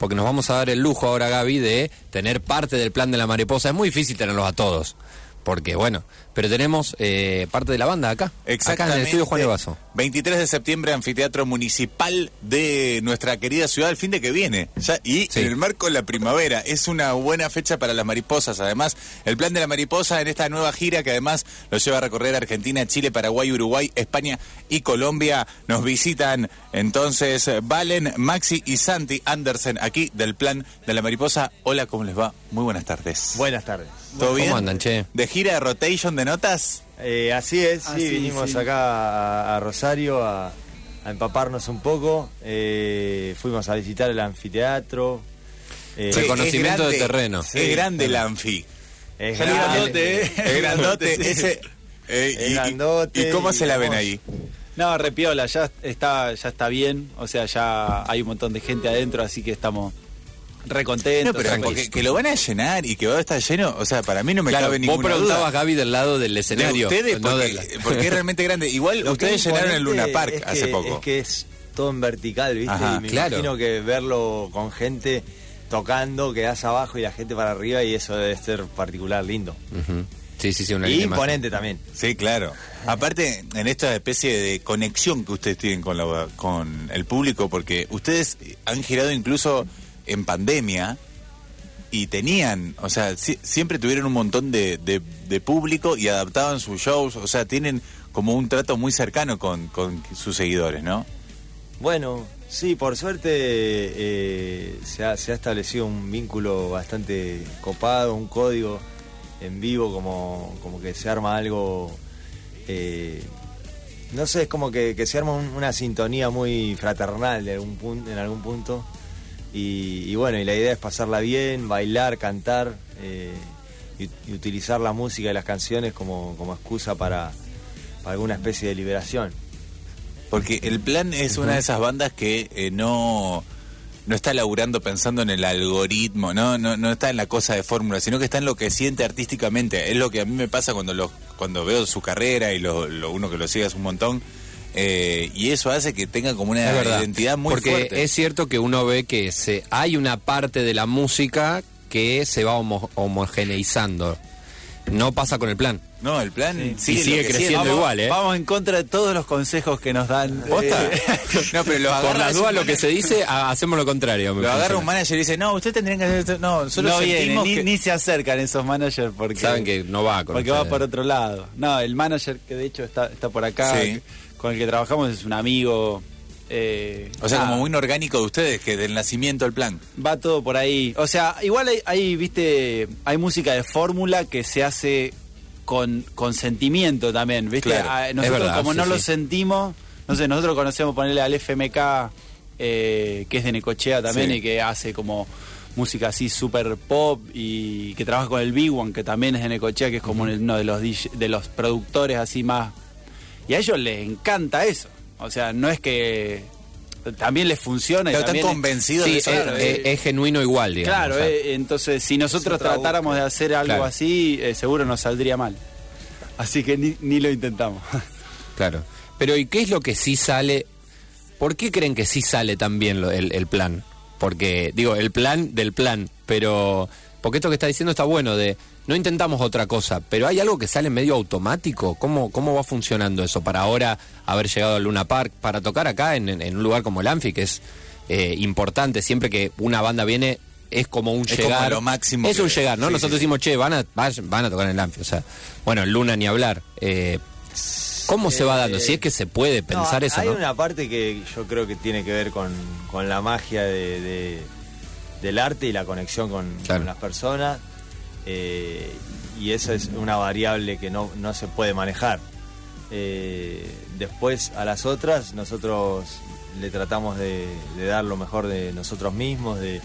porque nos vamos a dar el lujo ahora, Gaby, de tener parte del plan de la mariposa. Es muy difícil tenerlos a todos porque bueno, pero tenemos eh, parte de la banda acá, acá en el estudio Juan Evaso. 23 de septiembre, Anfiteatro Municipal de nuestra querida ciudad, el fin de que viene, ya, y en el marco de la primavera, es una buena fecha para las mariposas, además, el plan de la mariposa en esta nueva gira que además los lleva a recorrer Argentina, Chile, Paraguay, Uruguay, España y Colombia, nos visitan entonces Valen, Maxi y Santi Andersen aquí del plan de la mariposa. Hola, ¿cómo les va? Muy buenas tardes. Buenas tardes. ¿Todo bien? ¿Cómo andan, che? ¿De gira de rotation de notas? Eh, así es, sí, vinimos acá a, Rosario a, empaparnos un poco. Eh, fuimos a visitar el anfiteatro. Eh, Reconocimiento de terreno. es grande el anfi. Es grandote, Es grandote. ese, y, grandote. ¿Y cómo se la ven ahí? No, repiola, ya está, ya está bien. O sea, ya hay un montón de gente adentro, así que estamos recontento. pero que lo van a llenar y que va a estar lleno, o sea, para mí no me cabe ninguna Vos preguntabas, Gaby, del lado del escenario. ustedes, porque, es realmente grande. Igual ustedes llenaron el Luna Park hace poco. Es que es todo en vertical, ¿viste? y me imagino que verlo con gente tocando, quedás abajo y la gente para arriba y eso debe ser particular lindo. Sí, sí, sí, una y imponente también. Sí, claro. Aparte, en esta especie de conexión que ustedes tienen con, la, con el público, porque ustedes han girado incluso en pandemia y tenían, o sea, siempre tuvieron un montón de, de, público y adaptaban sus shows, o sea, tienen como un trato muy cercano con, con sus seguidores, ¿no? Bueno, sí, por suerte eh, se, ha, se, ha, establecido un vínculo bastante copado, un código en vivo, como, que se arma algo, eh, no sé, es como que, que se arma una sintonía muy fraternal de algún punto, en algún punto. Y, bueno, y la idea es pasarla bien, bailar, cantar eh, y, utilizar la música y las canciones como, excusa para, alguna especie de liberación. Porque el plan es una de esas bandas que eh, no, no está laburando pensando en el algoritmo, ¿no? No, no está en la cosa de fórmula, sino que está en lo que siente artísticamente. Es lo que a mí me pasa cuando, lo, cuando veo su carrera y lo, uno que lo sigue es un montón eh, y eso hace que tenga como una identidad muy Porque es cierto que uno ve que se, hay una parte de la música que se va homogeneizando. No pasa con el plan. No, el plan sigue, creciendo igual, ¿eh? Vamos en contra de todos los consejos que nos dan. Eh, no, pero lo Por las dudas, lo que se dice, hacemos lo contrario. Lo agarra un manager y dice, no, usted tendría que hacer esto. No, solo no ni, ni, se acercan esos managers porque... Saben que no va con Porque va por otro lado. No, el manager que de hecho está, está por acá con el que trabajamos es un amigo. Eh, o sea, como muy orgánico de ustedes, que del nacimiento el plan. Va todo por ahí. O sea, igual hay, viste, hay música de fórmula que se hace con, con sentimiento también, viste. Ah, nosotros como no lo sentimos, no sé, nosotros conocemos ponerle al FMK, eh, que es de Necochea también y que hace como música así super pop y que trabaja con el Big One, que también es de Necochea, que es como uno de los, de los productores así más y a ellos les encanta eso. O sea, no es que también les funciona. Pero están convencidos de eso. Es, genuino igual, digamos. Claro, eh, entonces si nosotros tratáramos de hacer algo así, eh, seguro nos saldría mal. Así que ni, lo intentamos. Claro. Pero ¿y qué es lo que sí sale? ¿Por qué creen que sí sale también el, el plan? Porque, digo, el plan del plan, pero... Porque esto que está diciendo está bueno de no intentamos otra cosa, pero hay algo que sale medio automático. ¿Cómo, cómo va funcionando eso para ahora haber llegado a Luna Park, para tocar acá en, un lugar como el Anfi, que es eh, importante, siempre que una banda viene es como un llegar. lo máximo. Es un llegar, ¿no? Nosotros decimos, che, van a, van a tocar en el Anfi. O sea, bueno, en Luna ni hablar. Eh, ¿Cómo se va dando? Si es que se puede pensar eso. Hay una parte que yo creo que tiene que ver con, la magia de, del arte y la conexión con, con las personas. Eh, y esa es una variable que no, se puede manejar. Eh, después a las otras nosotros le tratamos de, dar lo mejor de nosotros mismos, de,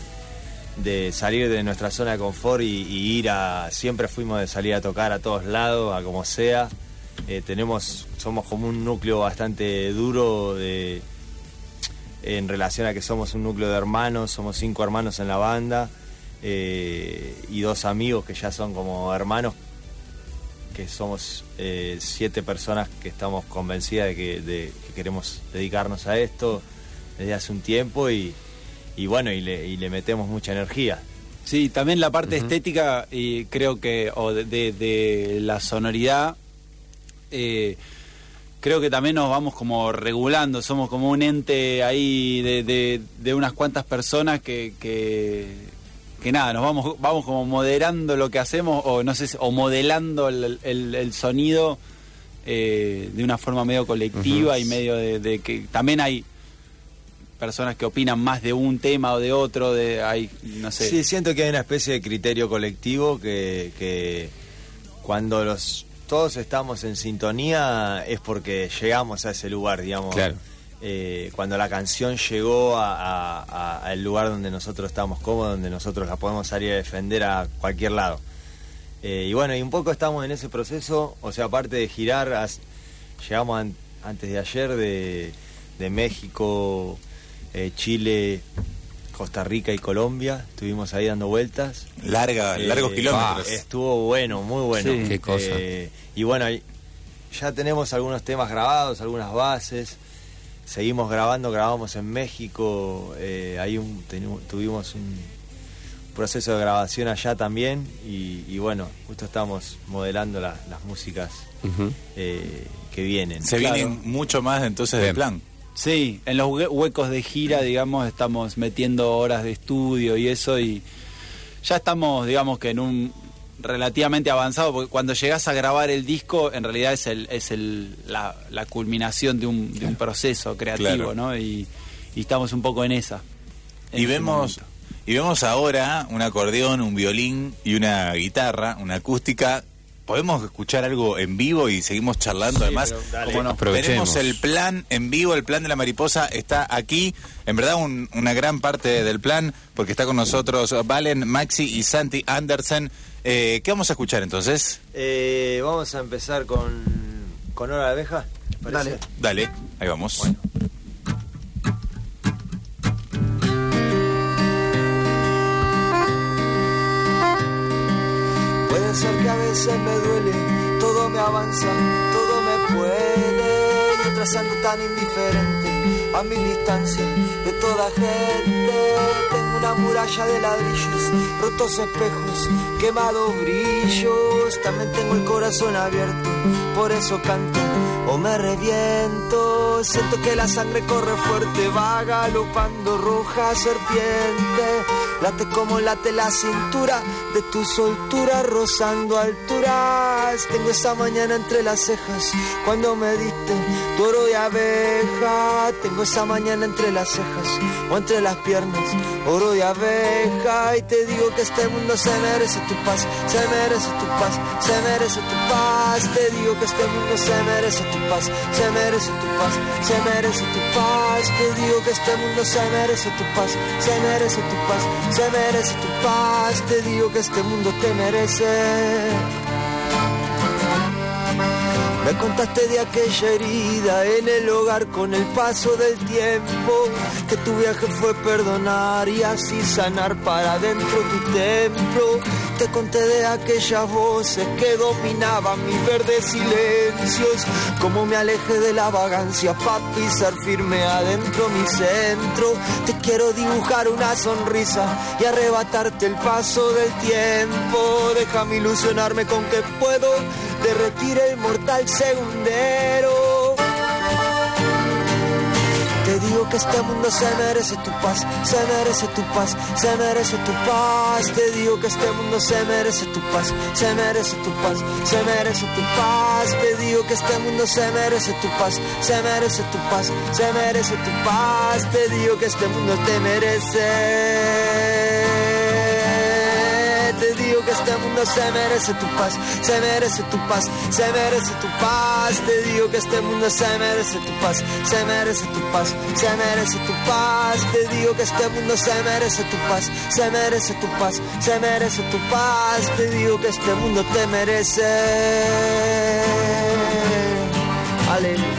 salir de nuestra zona de confort y, ir a, siempre fuimos de salir a tocar a todos lados, a como sea. Eh, tenemos, somos como un núcleo bastante duro en relación a que somos un núcleo de hermanos, somos cinco hermanos en la banda. Eh, y dos amigos que ya son como hermanos, que somos eh, siete personas que estamos convencidas de que, queremos dedicarnos a esto desde hace un tiempo y, y bueno, y le, y le metemos mucha energía. Sí, también la parte estética, y creo que, o de, la sonoridad, eh, creo que también nos vamos como regulando, somos como un ente ahí de, de unas cuantas personas que, que, nada, nos vamos, vamos como moderando lo que hacemos, o no sé, o modelando el, sonido eh, de una forma medio colectiva y medio de que también hay personas que opinan más de un tema o de otro, de hay, no sé. Sí, siento que hay una especie de criterio colectivo que, que cuando los todos estamos en sintonía es porque llegamos a ese lugar, digamos. Claro. Eh, cuando la canción llegó al lugar donde nosotros estamos cómodos, donde nosotros la podemos salir a defender a cualquier lado. Eh, y bueno, y un poco estamos en ese proceso, o sea, aparte de girar, llegamos antes de ayer de, de México, eh, Chile, Costa Rica y Colombia. Estuvimos ahí dando vueltas. Larga, eh, largos kilómetros. Estuvo bueno, muy bueno. qué cosa. Eh, y bueno, ya tenemos algunos temas grabados, algunas bases. Seguimos grabando, grabamos en México. ahí un, tuvimos un proceso de grabación allá también. Y, bueno, justo estamos modelando las músicas que vienen. Se vienen mucho más entonces del plan. Sí, en los huecos de gira, digamos, estamos metiendo horas de estudio y eso y ya estamos, digamos que en un relativamente avanzado, porque cuando llegas a grabar el disco, en realidad es el, es el, la, culminación de un, proceso creativo, ¿no? Y, estamos un poco en esa. y vemos, y vemos ahora un acordeón, un violín y una guitarra, una acústica podemos escuchar algo en vivo y seguimos charlando. Además, tenemos el plan en vivo, el plan de la mariposa está aquí. En verdad, una gran parte del plan, porque está con nosotros Valen, Maxi y Santi Andersen. Eh, ¿Qué vamos a escuchar entonces? Eh, vamos a empezar con, con Hora de Abeja. Dale. Dale, ahí vamos. ser que a veces me duele, todo me avanza, todo me puede. Yo trazando tan indiferente a mi distancia de toda gente. Tengo una muralla de ladrillos, rotos espejos, quemados brillos. También tengo el corazón abierto, por eso canto o me reviento. Siento que la sangre corre fuerte, va galopando roja serpiente. Late como late la cintura de tu soltura rozando alturas. Tengo esa mañana entre las cejas cuando me diste toro y abeja. Tengo esa mañana entre las cejas o entre las piernas, oro y abeja. Y te digo que este mundo se merece tu paz, se merece tu paz, se merece tu paz. Te digo que este mundo se merece tu paz, se merece tu paz, se merece tu paz. Te digo que este mundo se merece tu paz, se merece tu paz, se merece tu paz. Te digo que este mundo te merece. Me contaste de aquella herida en el hogar con el paso del tiempo, que tu viaje fue perdonar y así sanar para dentro tu templo. Te conté de aquellas voces que dominaban mis verdes silencios, como me alejé de la vagancia para pisar firme adentro mi centro. Te quiero dibujar una sonrisa y arrebatarte el paso del tiempo. Déjame ilusionarme con que puedo derretir el mortal segundero. Te digo que este mundo se merece tu paz, se merece tu paz, se merece tu paz. Te digo que este mundo se merece tu paz, se merece tu paz, se merece tu paz. Te digo que este mundo se merece tu paz, se merece tu paz, se merece tu paz. Te digo que este mundo te merece te que este mundo se merece tu paz, se merece tu paz, se merece tu paz. Te digo que este mundo se merece tu paz, se merece tu paz, se merece tu paz. Te digo que este mundo se merece tu paz, se merece tu paz, se merece tu paz. Te digo que este mundo te merece. Aleluya.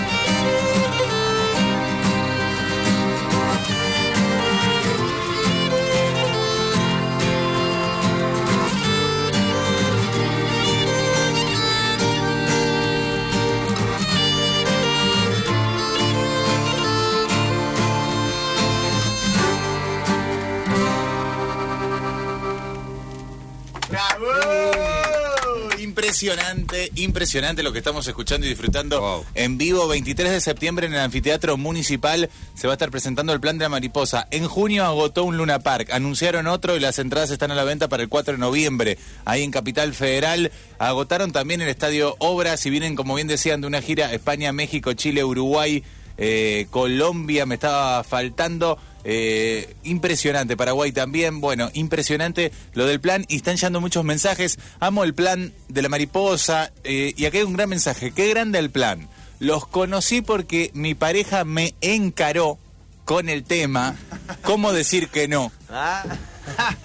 Impresionante, impresionante lo que estamos escuchando y disfrutando en vivo. 23 de septiembre en el Anfiteatro Municipal se va a estar presentando el plan de la mariposa. En junio agotó un Luna Park, anunciaron otro y las entradas están a la venta para el 4 de noviembre. Ahí en Capital Federal agotaron también el Estadio Obras y vienen, como bien decían, de una gira España, México, Chile, Uruguay, eh, Colombia, me estaba faltando. Eh, impresionante, Paraguay también, bueno, impresionante lo del plan y están llegando muchos mensajes. Amo el plan de la mariposa eh, y aquí hay un gran mensaje, qué grande el plan. Los conocí porque mi pareja me encaró con el tema, ¿cómo decir que no? Ah.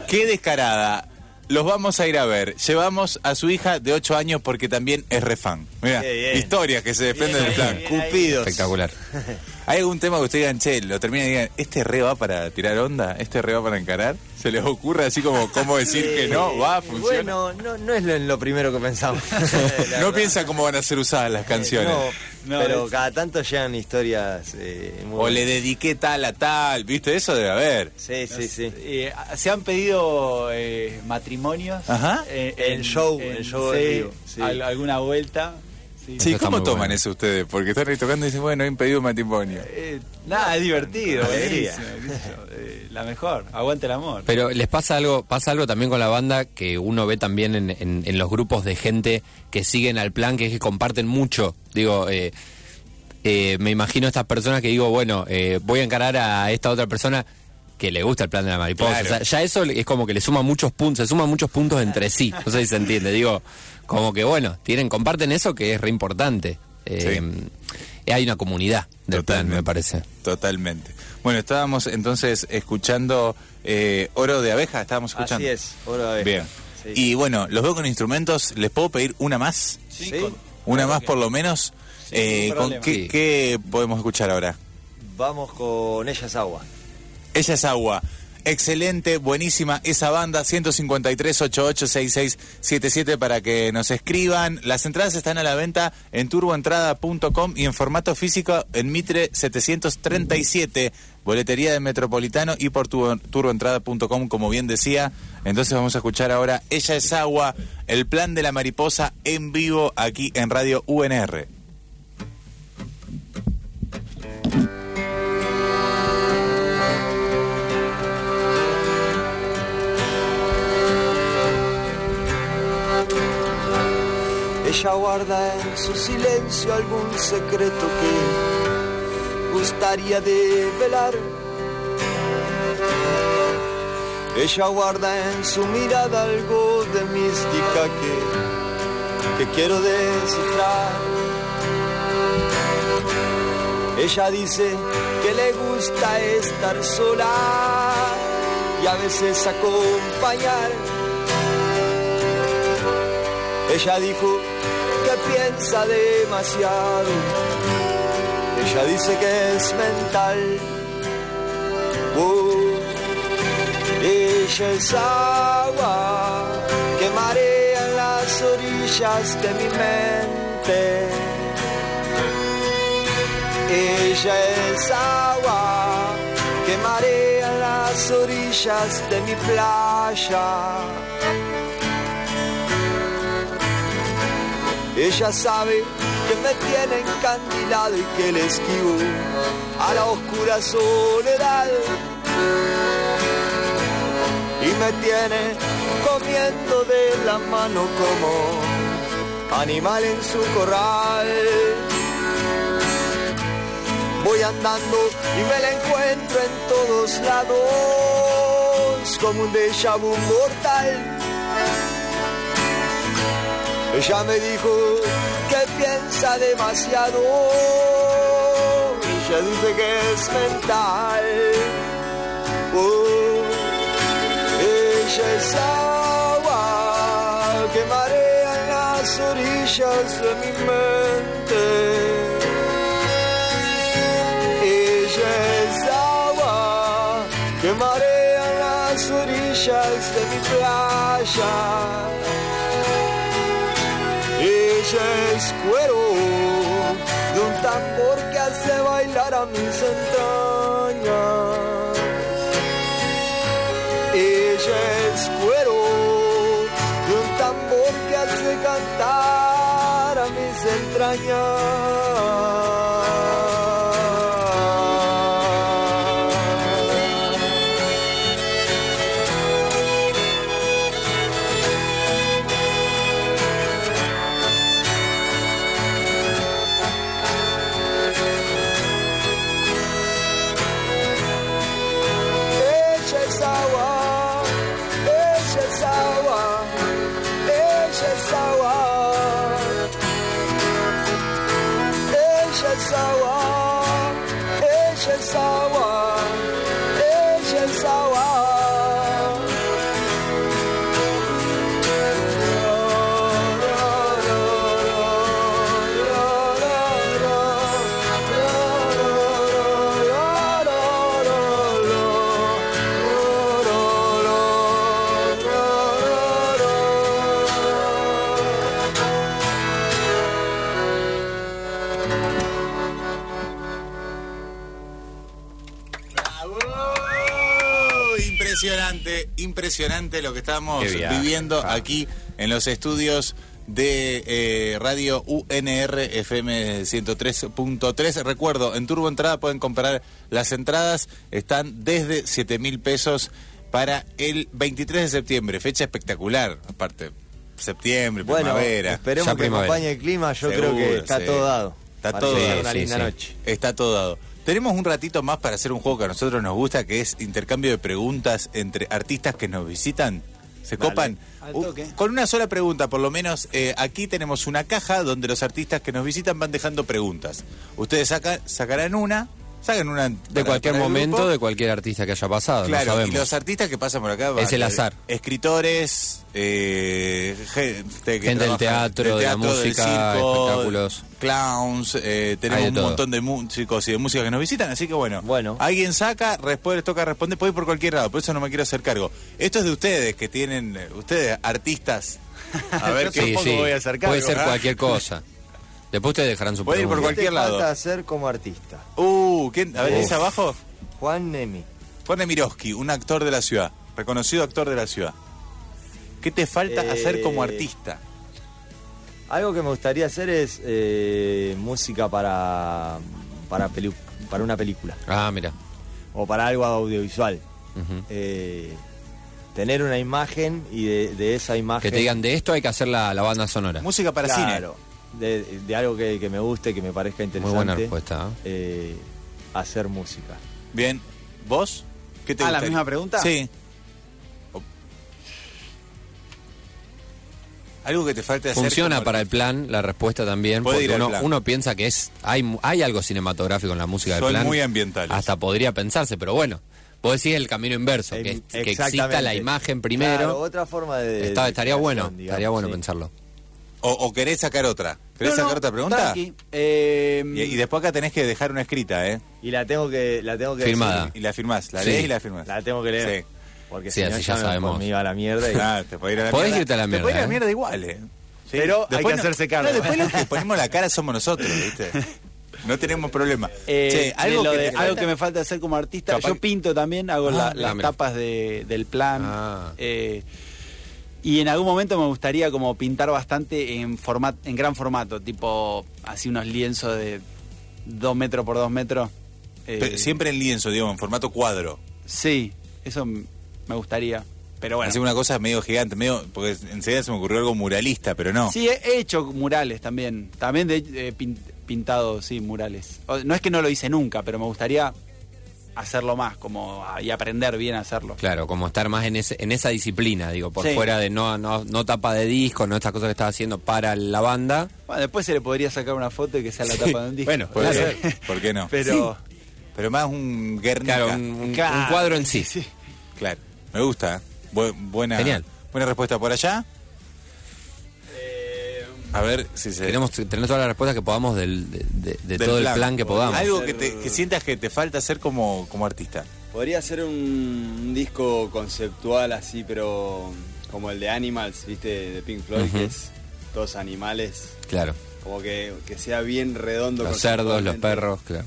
Qué descarada los vamos a ir a ver. Llevamos a su hija de 8 años porque también es refan. Mira, historias que se defienden del plan. Cupidos. Espectacular. ¿Hay algún tema que usted digan, che, lo termina y digan, este re va para tirar onda, este re va para encarar? ¿Se les ocurre así como cómo decir que no? ¿Va? ¿Funciona? Bueno, no, no es lo, primero que pensamos. no piensa cómo van a ser usadas las canciones. No, pero cada tanto llegan historias eh, O le dediqué tal a tal, ¿viste? Eso debe haber. Sí, sí, sí. Eh, se han pedido eh, matrimonios. Ajá. En, show, en, show sí, alguna vuelta. Sí, ¿cómo toman eso ustedes? Porque están ahí tocando y dicen, bueno, he impedido matrimonio. Eh, nada, es divertido, eh, la mejor, aguante el amor. Pero les pasa algo, pasa algo también con la banda que uno ve también en, los grupos de gente que siguen al plan, que es que comparten mucho. Digo, eh, me imagino estas personas que digo, bueno, voy a encarar a esta otra persona que le gusta el plan de la mariposa. ya eso es como que le suma muchos puntos, se suman muchos puntos entre sí. No sé si se entiende. Digo, como que bueno, tienen, comparten eso que es re importante. Eh, hay una comunidad del plan, me parece. Totalmente. Bueno, estábamos entonces escuchando eh, Oro de Abeja, estábamos escuchando. Así es, Oro de Abeja. Bien. Y bueno, los veo con instrumentos, ¿les puedo pedir una más? Sí. una más por lo menos. Eh, ¿con qué, qué podemos escuchar ahora? Vamos con Ella es Agua. Ella es Agua. Excelente, buenísima esa banda, 153 886677 para que nos escriban. Las entradas están a la venta en turboentrada.com y en formato físico en Mitre 737, boletería de Metropolitano y por turboentrada.com, como bien decía. Entonces vamos a escuchar ahora Ella es agua, el plan de la mariposa en vivo aquí en Radio UNR. Ella guarda en su silencio algún secreto que gustaría de velar. Ella guarda en su mirada algo de mística que, que quiero descifrar. Ella dice que le gusta estar sola y a veces acompañar. Ella dijo piensa demasiado. Ella dice que es mental. Oh, ella es agua que marea las orillas de mi mente. Ella es agua que marea las orillas de mi playa. Ella sabe que me tiene encandilado y que le esquivo a la oscura soledad. Y me tiene comiendo de la mano como animal en su corral. Voy andando y me la encuentro en todos lados como un déjà vu mortal ella me dijo que piensa demasiado. Ella dice que es mental. Oh, ella es agua que marea las orillas de mi mente. Ella es agua que marea en las orillas de mi playa es cuero de un tambor que hace bailar a mis entrañas. Ella es cuero de un tambor que hace cantar a mis entrañas. Impresionante lo que estamos viviendo aquí en los estudios de eh, radio UNR FM 103.3. Recuerdo, en Turbo Entrada pueden comprar las entradas, están desde 7 mil pesos para el 23 de septiembre, fecha espectacular, aparte, septiembre, primavera. Esperemos que acompañe el clima, yo creo que está todo dado. Está todo dado. Está todo dado. Tenemos un ratito más para hacer un juego que a nosotros nos gusta, que es intercambio de preguntas entre artistas que nos visitan. ¿Se copan? con una sola pregunta, por lo menos, eh, aquí tenemos una caja donde los artistas que nos visitan van dejando preguntas. Ustedes sacarán una Sacan una. De cualquier momento, de cualquier artista que haya pasado. Claro, y los artistas que pasan por acá. Es el azar. Escritores, eh, gente, del teatro, de la música, espectáculos. Clowns, eh, tenemos un montón de músicos y de música que nos visitan, así que bueno. Bueno. Alguien saca, después les toca responder, puede ir por cualquier lado, por eso no me quiero hacer cargo. Esto es de ustedes que tienen, ustedes, artistas. A ver qué voy a hacer cargo. Puede ser ¿ah? cualquier cosa. Después ustedes dejarán su Puede ir por cualquier lado. falta hacer como artista? Uh, ¿quién? A ver, ¿es abajo? Juan Nemi. Juan Nemirovsky, un actor de la ciudad, reconocido actor de la ciudad. ¿Qué te falta hacer como eh, artista? Algo que me gustaría hacer es eh, música para, para, para una película. Ah, mira. O para algo audiovisual. Eh, tener una imagen y de, esa imagen... Que te digan, de esto hay que hacer la, banda sonora. Música para cine de, algo que, me guste, que me parezca interesante. Muy buena respuesta. ¿eh? Eh, hacer música. Bien, ¿vos? ¿Qué te Ah, la misma pregunta. Sí. Algo que te falte hacer. Funciona para el plan, la respuesta también. Porque uno, piensa que es hay, hay algo cinematográfico en la música del plan. muy ambiental Hasta podría pensarse, pero bueno. Vos decís el camino inverso, que, que exista la imagen primero. otra forma de. estaría bueno, estaría bueno pensarlo. O, querés sacar otra? ¿Querés sacar otra pregunta? Eh, y, después acá tenés que dejar una escrita, ¿eh? Y la tengo que... La tengo que Firmada. Y la firmás, la lees y la firmás. La tengo que leer. Sí. Porque si no, ya, sabemos. Me iba a la mierda. Y... Claro, te podés ir a la Podés mierda. irte a la mierda. Te podés ir a la ¿eh? mierda igual, ¿eh? Pero hay que hacerse cargo. No, después los que ponemos la cara somos nosotros, ¿viste? No tenemos problema. Eh, algo, que, algo que me falta hacer como artista. Yo pinto también, hago ah, las tapas de, del plan. Ah. Eh, y en algún momento me gustaría como pintar bastante en, format, en gran formato, tipo así unos lienzos de dos metros por dos metros. Eh, siempre en lienzo, digamos, en formato cuadro. Sí, eso me gustaría. Pero bueno. Hace una cosa medio gigante, medio, porque enseguida se me ocurrió algo muralista, pero no. Sí, he hecho murales también. También he pintado, sí, murales. No es que no lo hice nunca, pero me gustaría hacerlo más, como y aprender bien a hacerlo. Claro, como estar más en, ese, en esa disciplina, digo, por fuera de no, no, no tapa de disco, no estas cosas que estás haciendo para la banda. Bueno, después se le podría sacar una foto y que sea la tapa de un disco. Bueno, puede ser, ¿por qué no? Pero, pero más un Guernica. Claro, un, cuadro en sí. sí. Claro, me gusta. ¿eh? buena, Genial. buena respuesta por allá. A ver si se... Tenemos tener todas las respuestas que podamos del, de, todo el plan que podamos. Algo que, te, que sientas que te falta hacer como, como artista. Podría ser un, disco conceptual así, pero como el de Animals, ¿viste? De Pink Floyd, que es todos animales. Claro. Como que, que sea bien redondo. Los cerdos, los perros, claro.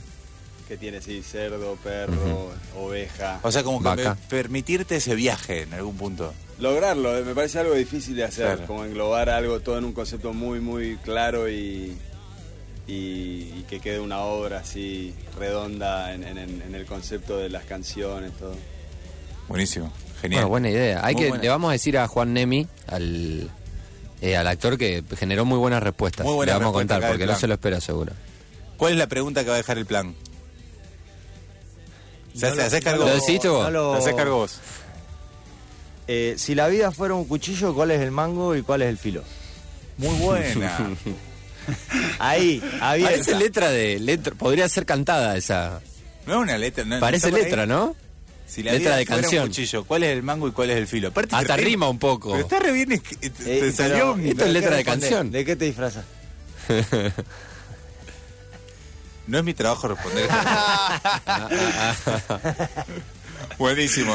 Que tiene, sí, cerdo, perro, oveja. O sea, como que permitirte ese viaje en algún punto. Lograrlo, eh, me parece algo difícil de hacer, como englobar algo todo en un concepto muy, muy claro y, y, que quede una obra así redonda en, el concepto de las canciones, todo. Buenísimo, genial. buena idea. Hay que, Le vamos a decir a Juan Nemi, al, eh, al actor que generó muy buenas respuestas. Muy buenas Le vamos a contar porque no se lo espera seguro. ¿Cuál es la pregunta que va a dejar el plan? ¿Se hace, cargo? ¿Lo decís vos? lo... haces cargo vos? Eh, si la vida fuera un cuchillo, ¿cuál es el mango y cuál es el filo? Muy buena. Ahí, abierta. Parece letra de letra, podría ser cantada esa. No es una letra, no, Parece letra, ¿no? Si la letra de canción. Un cuchillo, ¿cuál es el mango y cuál es el filo? Hasta rima un poco. Pero está re bien, eh, te salió. Esto es letra de canción. ¿De qué te disfrazas? No es mi trabajo responder. Buenísimo.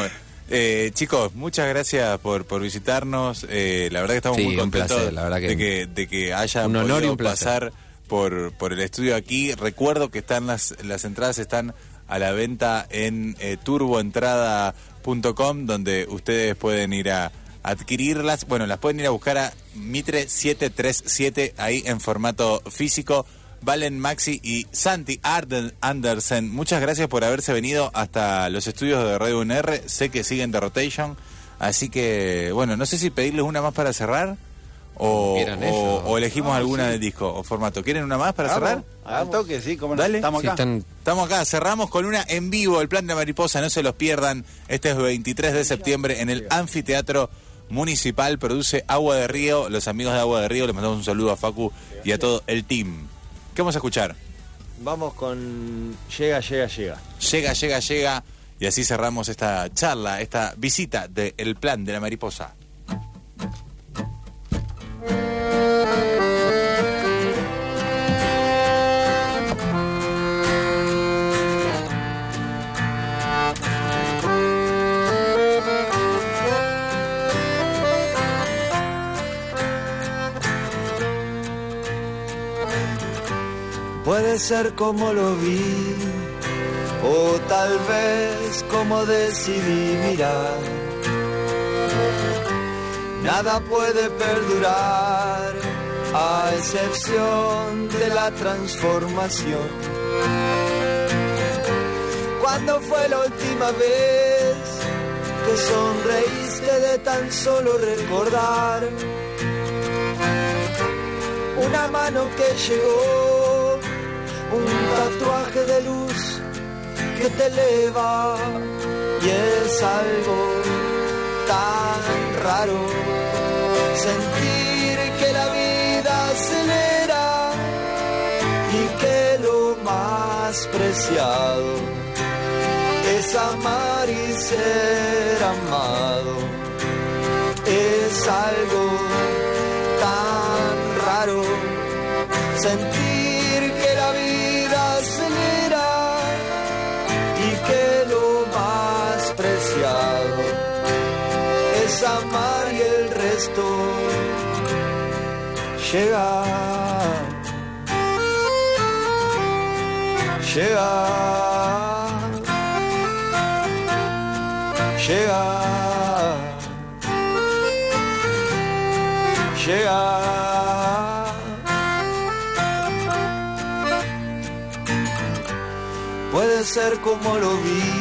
Eh, chicos, muchas gracias por, por visitarnos. Eh, la verdad que estamos muy contentos la verdad que de, que, de que hayan un podido pasar por, por el estudio aquí. Recuerdo que están las, las entradas están a la venta en eh, turboentrada.com, donde ustedes pueden ir a adquirirlas. Bueno, las pueden ir a buscar a Mitre 737 ahí en formato físico. Valen Maxi y Santi Arden Andersen, muchas gracias por haberse venido hasta los estudios de Radio UNR. Sé que siguen de rotation, así que, bueno, no sé si pedirles una más para cerrar. O, o, elegimos alguna del disco o formato. ¿Quieren una más para cerrar? Al toque, sí, como Dale. Estamos acá. Estamos acá, cerramos con una en vivo, el plan de mariposa, no se los pierdan. Este es 23 de septiembre en el anfiteatro municipal, produce Agua de Río, los amigos de Agua de Río, les mandamos un saludo a Facu y a todo el team. ¿Qué vamos a escuchar? Vamos con Llega, llega, llega. Llega, llega, llega. Y así cerramos esta charla, esta visita del Plan de la Mariposa. Ser como lo vi, o tal vez como decidí mirar. Nada puede perdurar, a excepción de la transformación. ¿Cuándo fue la última vez que sonreíste de tan solo recordar? Una mano que llegó un tatuaje de luz que te eleva y es algo tan raro sentir que la vida acelera y que lo más preciado es amar y ser amado. Es algo tan raro sentir amar y el resto llega. Llega. Llega. Llega. Puede ser como lo vi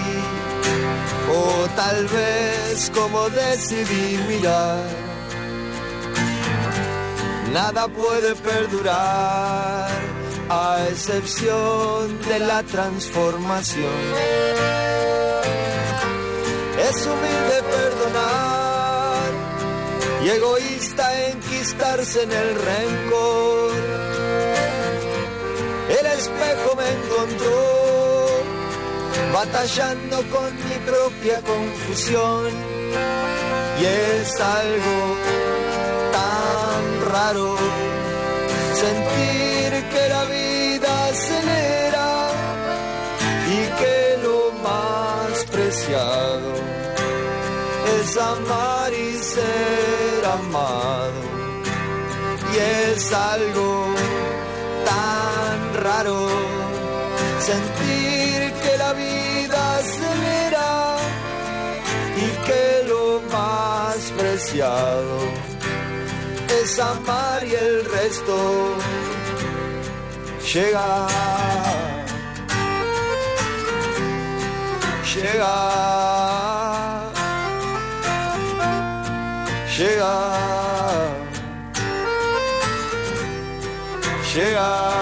tal vez como decidí mirar. Nada puede perdurar a excepción de la transformación. Es humilde perdonar y egoísta enquistarse en el rencor. El espejo me encontró batallando con mi propia confusión. Y es algo tan raro sentir que la vida acelera y que lo más preciado es amar y ser amado. Y es algo tan raro sentir la vida acelera y que lo más preciado es amar y el resto llega. Llega. Llega. Llega. Llega.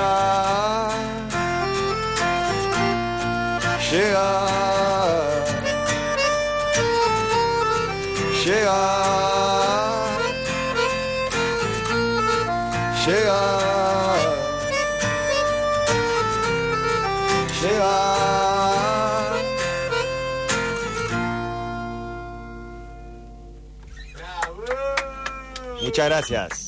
Muchas gracias.